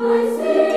I see.